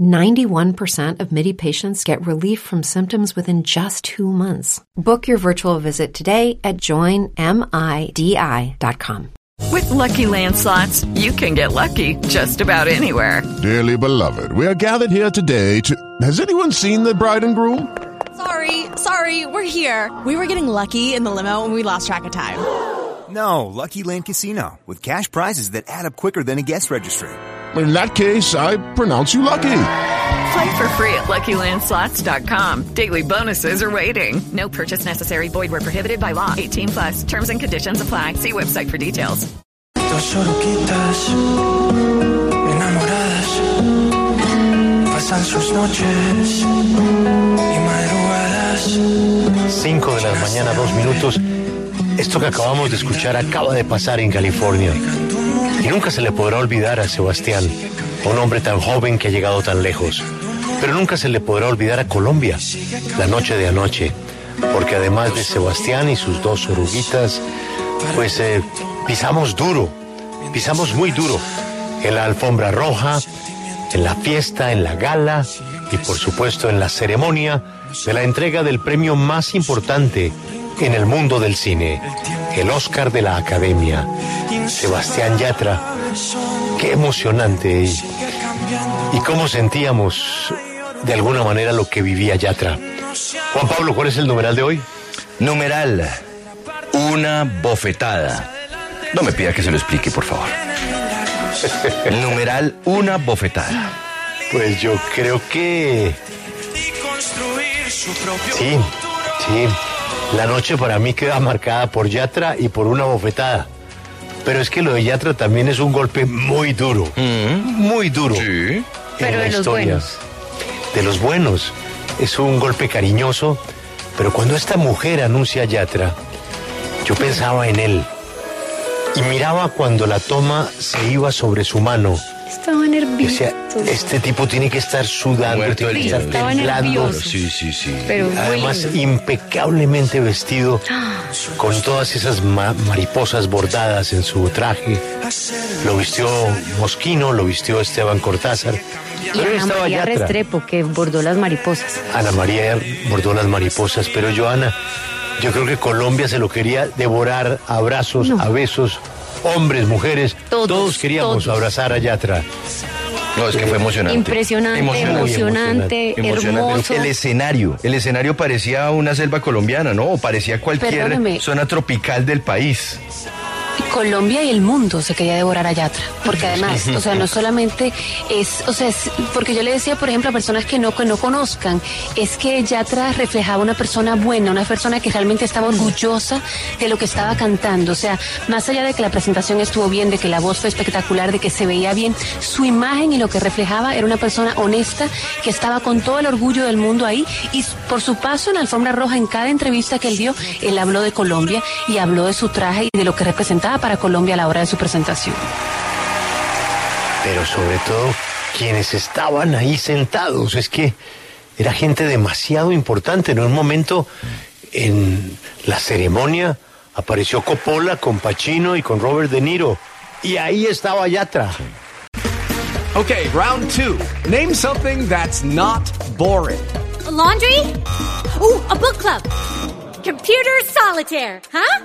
91% of MIDI patients get relief from symptoms within just two months. Book your virtual visit today at joinmidi.com. With Lucky Land slots, you can get lucky just about anywhere. Dearly beloved, we are gathered here today to. Has anyone seen the bride and groom? Sorry, sorry, we're here. We were getting lucky in the limo and we lost track of time. No, Lucky Land Casino, with cash prizes that add up quicker than a guest registry. In that case, I pronounce you lucky. Play for free at LuckyLandSlots.com. Daily bonuses are waiting. No purchase necessary. Void where prohibited by law. 18 plus. Terms and conditions apply. See website for details. Dos oruguitas enamoradas pasan sus noches y madrugadas. 5 de la mañana, dos minutos. Esto que acabamos de escuchar acaba de pasar en California. Y nunca se le podrá olvidar a Sebastián, un hombre tan joven que ha llegado tan lejos. Pero nunca se le podrá olvidar a Colombia, la noche de anoche. Porque además de Sebastián y sus dos oruguitas, pues eh, pisamos duro, pisamos muy duro. En la alfombra roja, en la fiesta, en la gala y por supuesto en la ceremonia de la entrega del premio más importante en el mundo del cine, el Oscar de la Academia. Sebastián Yatra, qué emocionante y, y cómo sentíamos de alguna manera lo que vivía Yatra. Juan Pablo, ¿cuál es el numeral de hoy? Numeral, una bofetada. No me pida que se lo explique, por favor. Numeral, una bofetada. Pues yo creo que sí, sí. La noche para mí queda marcada por Yatra y por una bofetada. Pero es que lo de Yatra también es un golpe muy duro. Muy duro. Sí. en Pero la de los historia. buenos. De los buenos. Es un golpe cariñoso. Pero cuando esta mujer anuncia a Yatra, yo pensaba en él. Y miraba cuando la toma se iba sobre su mano. Estaba nervioso. decía, este tipo tiene que estar sudando, Muerto tiene que estar temblando. nervioso. Sí, sí, sí. Pero Además, bueno. impecablemente vestido, con todas esas ma- mariposas bordadas en su traje. Lo vistió Mosquino, lo vistió Esteban Cortázar. Y Pero Ana estaba María Yatra. Restrepo, que bordó las mariposas. Ana María bordó las mariposas, pero Joana, yo creo que Colombia se lo quería devorar a abrazos, No. a besos, hombres, mujeres, Todos, queríamos todos. abrazar a Yatra. No, es que fue emocionante. Impresionante, emocionante, hermoso. El escenario, el escenario parecía una selva colombiana, ¿no? O parecía cualquier Perdóneme. zona tropical del país. Colombia y el mundo se quería devorar a Yatra, porque además, o sea, no solamente es, o sea, es- porque yo le decía, por ejemplo, a personas que no, que no conozcan, es que Yatra reflejaba una persona buena, una persona que realmente estaba orgullosa de lo que estaba cantando, o sea, más allá de que la presentación estuvo bien, de que la voz fue espectacular, de que se veía bien, su imagen y lo que reflejaba era una persona honesta que estaba con todo el orgullo del mundo ahí y por su paso en la alfombra roja, en cada entrevista que él dio, él habló de Colombia y habló de su traje y de lo que representaba para Colombia a la hora de su presentación. pero sobre todo quienes estaban ahí sentados. Es que era gente demasiado importante. En un momento, en la ceremonia, apareció Coppola con Pacino y con Robert De Niro. Y ahí estaba Yatra. Okay, round two. Name something that's not boring. A laundry? Ooh, a book club. Computer solitaire, huh?